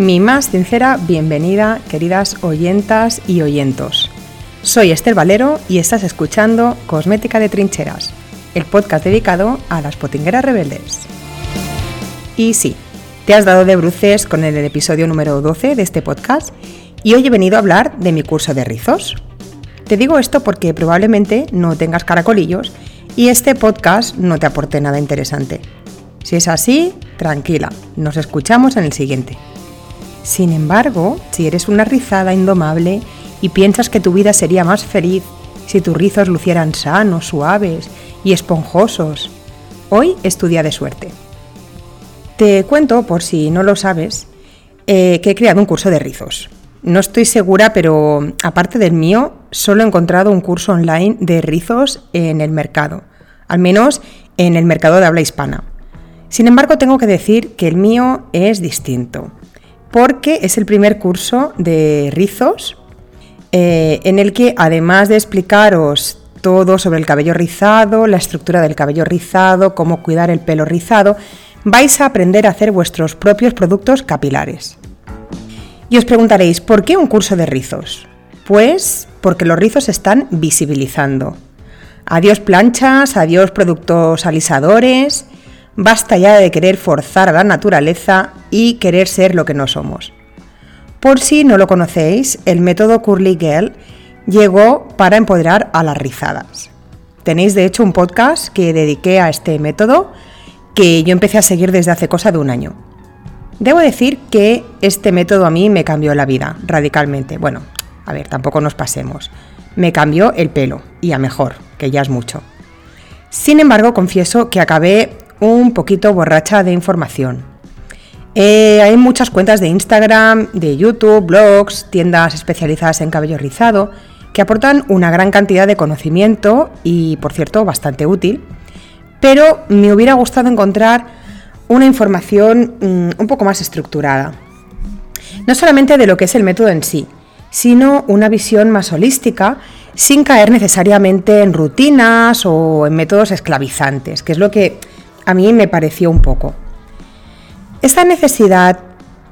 Mi más sincera bienvenida, queridas oyentas y oyentos. Soy Esther Valero y estás escuchando Cosmética de Trincheras, el podcast dedicado a las potingueras rebeldes. Y sí, te has dado de bruces con el episodio número 12 de este podcast y hoy he venido a hablar de mi curso de rizos. Te digo esto porque probablemente no tengas caracolillos y este podcast no te aporte nada interesante. Si es así, tranquila, nos escuchamos en el siguiente. Sin embargo, si eres una rizada indomable y piensas que tu vida sería más feliz si tus rizos lucieran sanos, suaves y esponjosos, hoy es tu día de suerte. Te cuento, por si no lo sabes, eh, que he creado un curso de rizos. No estoy segura, pero aparte del mío, solo he encontrado un curso online de rizos en el mercado, al menos en el mercado de habla hispana. Sin embargo, tengo que decir que el mío es distinto porque es el primer curso de rizos eh, en el que además de explicaros todo sobre el cabello rizado, la estructura del cabello rizado, cómo cuidar el pelo rizado, vais a aprender a hacer vuestros propios productos capilares. Y os preguntaréis, ¿por qué un curso de rizos? Pues porque los rizos se están visibilizando. Adiós planchas, adiós productos alisadores, Basta ya de querer forzar a la naturaleza y querer ser lo que no somos. Por si no lo conocéis, el método Curly Girl llegó para empoderar a las rizadas. Tenéis de hecho un podcast que dediqué a este método que yo empecé a seguir desde hace cosa de un año. Debo decir que este método a mí me cambió la vida radicalmente. Bueno, a ver, tampoco nos pasemos. Me cambió el pelo y a mejor, que ya es mucho. Sin embargo, confieso que acabé un poquito borracha de información. Eh, hay muchas cuentas de Instagram, de YouTube, blogs, tiendas especializadas en cabello rizado que aportan una gran cantidad de conocimiento y, por cierto, bastante útil. Pero me hubiera gustado encontrar una información mm, un poco más estructurada. No solamente de lo que es el método en sí, sino una visión más holística sin caer necesariamente en rutinas o en métodos esclavizantes, que es lo que a mí me pareció un poco. Esta necesidad,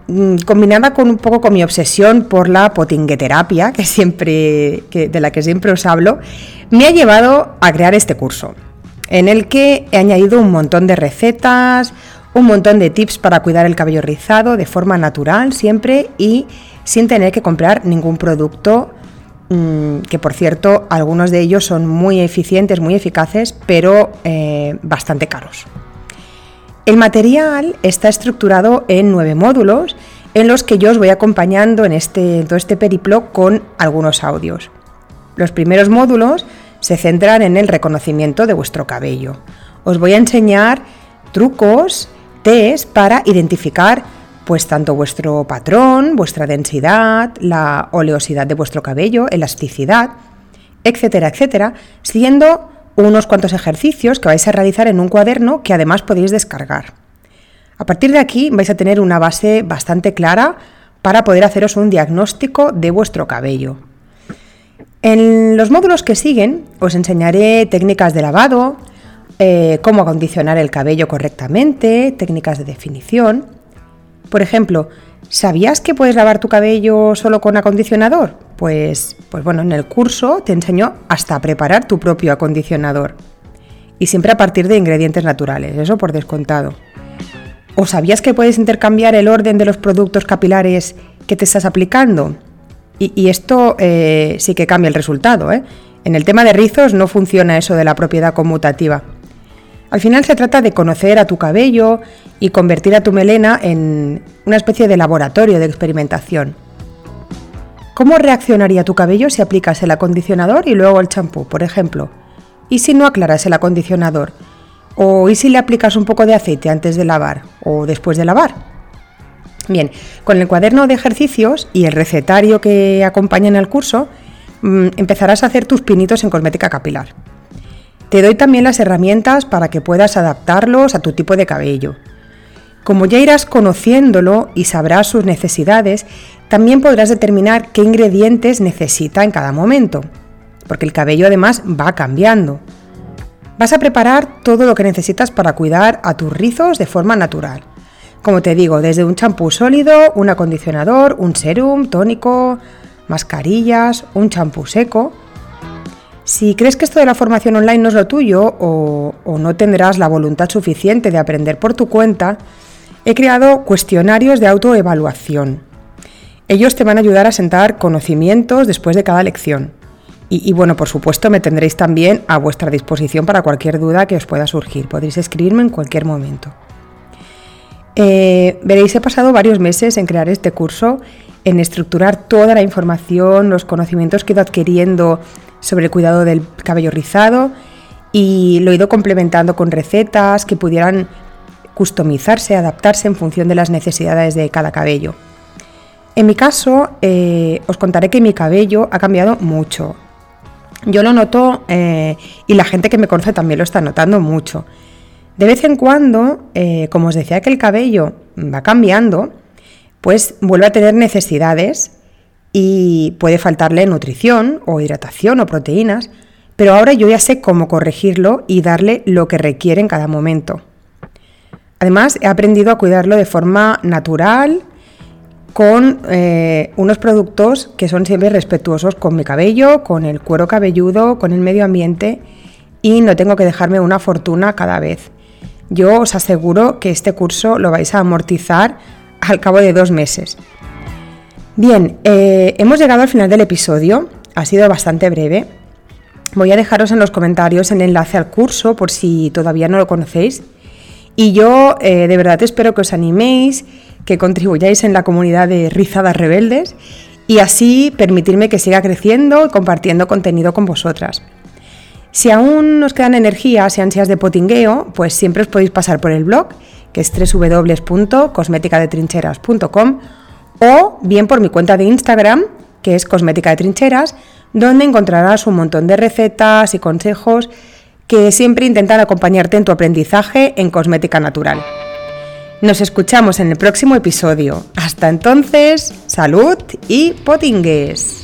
mm, combinada con un poco con mi obsesión por la potingueterapia, que siempre, de la que siempre os hablo, me ha llevado a crear este curso, en el que he añadido un montón de recetas, un montón de tips para cuidar el cabello rizado de forma natural siempre y sin tener que comprar ningún producto mm, que por cierto algunos de ellos son muy eficientes, muy eficaces, pero eh, bastante caros. El material está estructurado en nueve módulos en los que yo os voy acompañando en, este, todo este periplo con algunos audios. Los primeros módulos se centran en el reconocimiento de vuestro cabello. Os voy a enseñar trucos, test para identificar pues tanto vuestro patrón, vuestra densidad, la oleosidad de vuestro cabello, elasticidad, etcétera, etcétera, siguiendo unos cuantos ejercicios que vais a realizar en un cuaderno que además podéis descargar. A partir de aquí vais a tener una base bastante clara para poder haceros un diagnóstico de vuestro cabello. En los módulos que siguen os enseñaré técnicas de lavado, eh, cómo acondicionar el cabello correctamente, técnicas de definición. Por ejemplo, ¿sabías que puedes lavar tu cabello solo con acondicionador? Pues, pues bueno, en el curso te enseño hasta preparar tu propio acondicionador. Y siempre a partir de ingredientes naturales, eso por descontado. ¿O sabías que puedes intercambiar el orden de los productos capilares que te estás aplicando? Y, esto eh, sí que cambia el resultado. ¿eh? En el tema de rizos no funciona eso de la propiedad conmutativa. Al final se trata de conocer a tu cabello y convertir a tu melena en una especie de laboratorio de experimentación. ¿Cómo reaccionaría tu cabello si aplicas el acondicionador y luego el champú, por ejemplo? ¿Y si no aclaras el acondicionador? ¿O y si le aplicas un poco de aceite antes de lavar o después de lavar? Bien, con el cuaderno de ejercicios y el recetario que acompaña en el curso, mm, empezarás a hacer tus pinitos en cosmética capilar. Te doy también las herramientas para que puedas adaptarlos a tu tipo de cabello. Como ya irás conociéndolo y sabrás sus necesidades, también podrás determinar qué ingredientes necesita en cada momento, porque el cabello además va cambiando. Vas a preparar todo lo que necesitas para cuidar a tus rizos de forma natural. Como te digo, desde un champú sólido, un acondicionador, un serum, tónico, mascarillas, un champú seco. Si crees que esto de la formación online no es lo tuyo o, no tendrás la voluntad suficiente de aprender por tu cuenta, he creado cuestionarios de autoevaluación. Ellos te van a ayudar a sentar conocimientos después de cada lección. Y, bueno, por supuesto, me tendréis también a vuestra disposición para cualquier duda que os pueda surgir. Podréis escribirme en cualquier momento. Eh, veréis, he pasado varios meses en crear este curso, en estructurar toda la información, los conocimientos que he ido adquiriendo sobre el cuidado del cabello rizado y lo he ido complementando con recetas que pudieran customizarse, adaptarse en función de las necesidades de cada cabello. En mi caso, eh, os contaré que mi cabello ha cambiado mucho. Yo lo noto eh, y la gente que me conoce también lo está notando mucho. De vez en cuando, eh, como os decía que el cabello va cambiando, pues vuelve a tener necesidades y puede faltarle nutrición o hidratación o proteínas, pero ahora yo ya sé cómo corregirlo y darle lo que requiere en cada momento. Además, he aprendido a cuidarlo de forma natural, con eh, unos productos que son siempre respetuosos con mi cabello, con el cuero cabelludo, con el medio ambiente y no tengo que dejarme una fortuna cada vez. Yo os aseguro que este curso lo vais a amortizar al cabo de dos meses. Bien, eh, hemos llegado al final del episodio, ha sido bastante breve. Voy a dejaros en los comentarios el enlace al curso por si todavía no lo conocéis. Y yo eh, de verdad espero que os animéis, que contribuyáis en la comunidad de Rizadas Rebeldes y así permitirme que siga creciendo y compartiendo contenido con vosotras. Si aún nos quedan energías y ansias de potingueo, pues siempre os podéis pasar por el blog, que es www.cosmeticadetrincheras.com o bien por mi cuenta de Instagram, que es Cosmética de Trincheras, donde encontrarás un montón de recetas y consejos que siempre intentan acompañarte en tu aprendizaje en cosmética natural. Nos escuchamos en el próximo episodio. Hasta entonces, salud y potingues.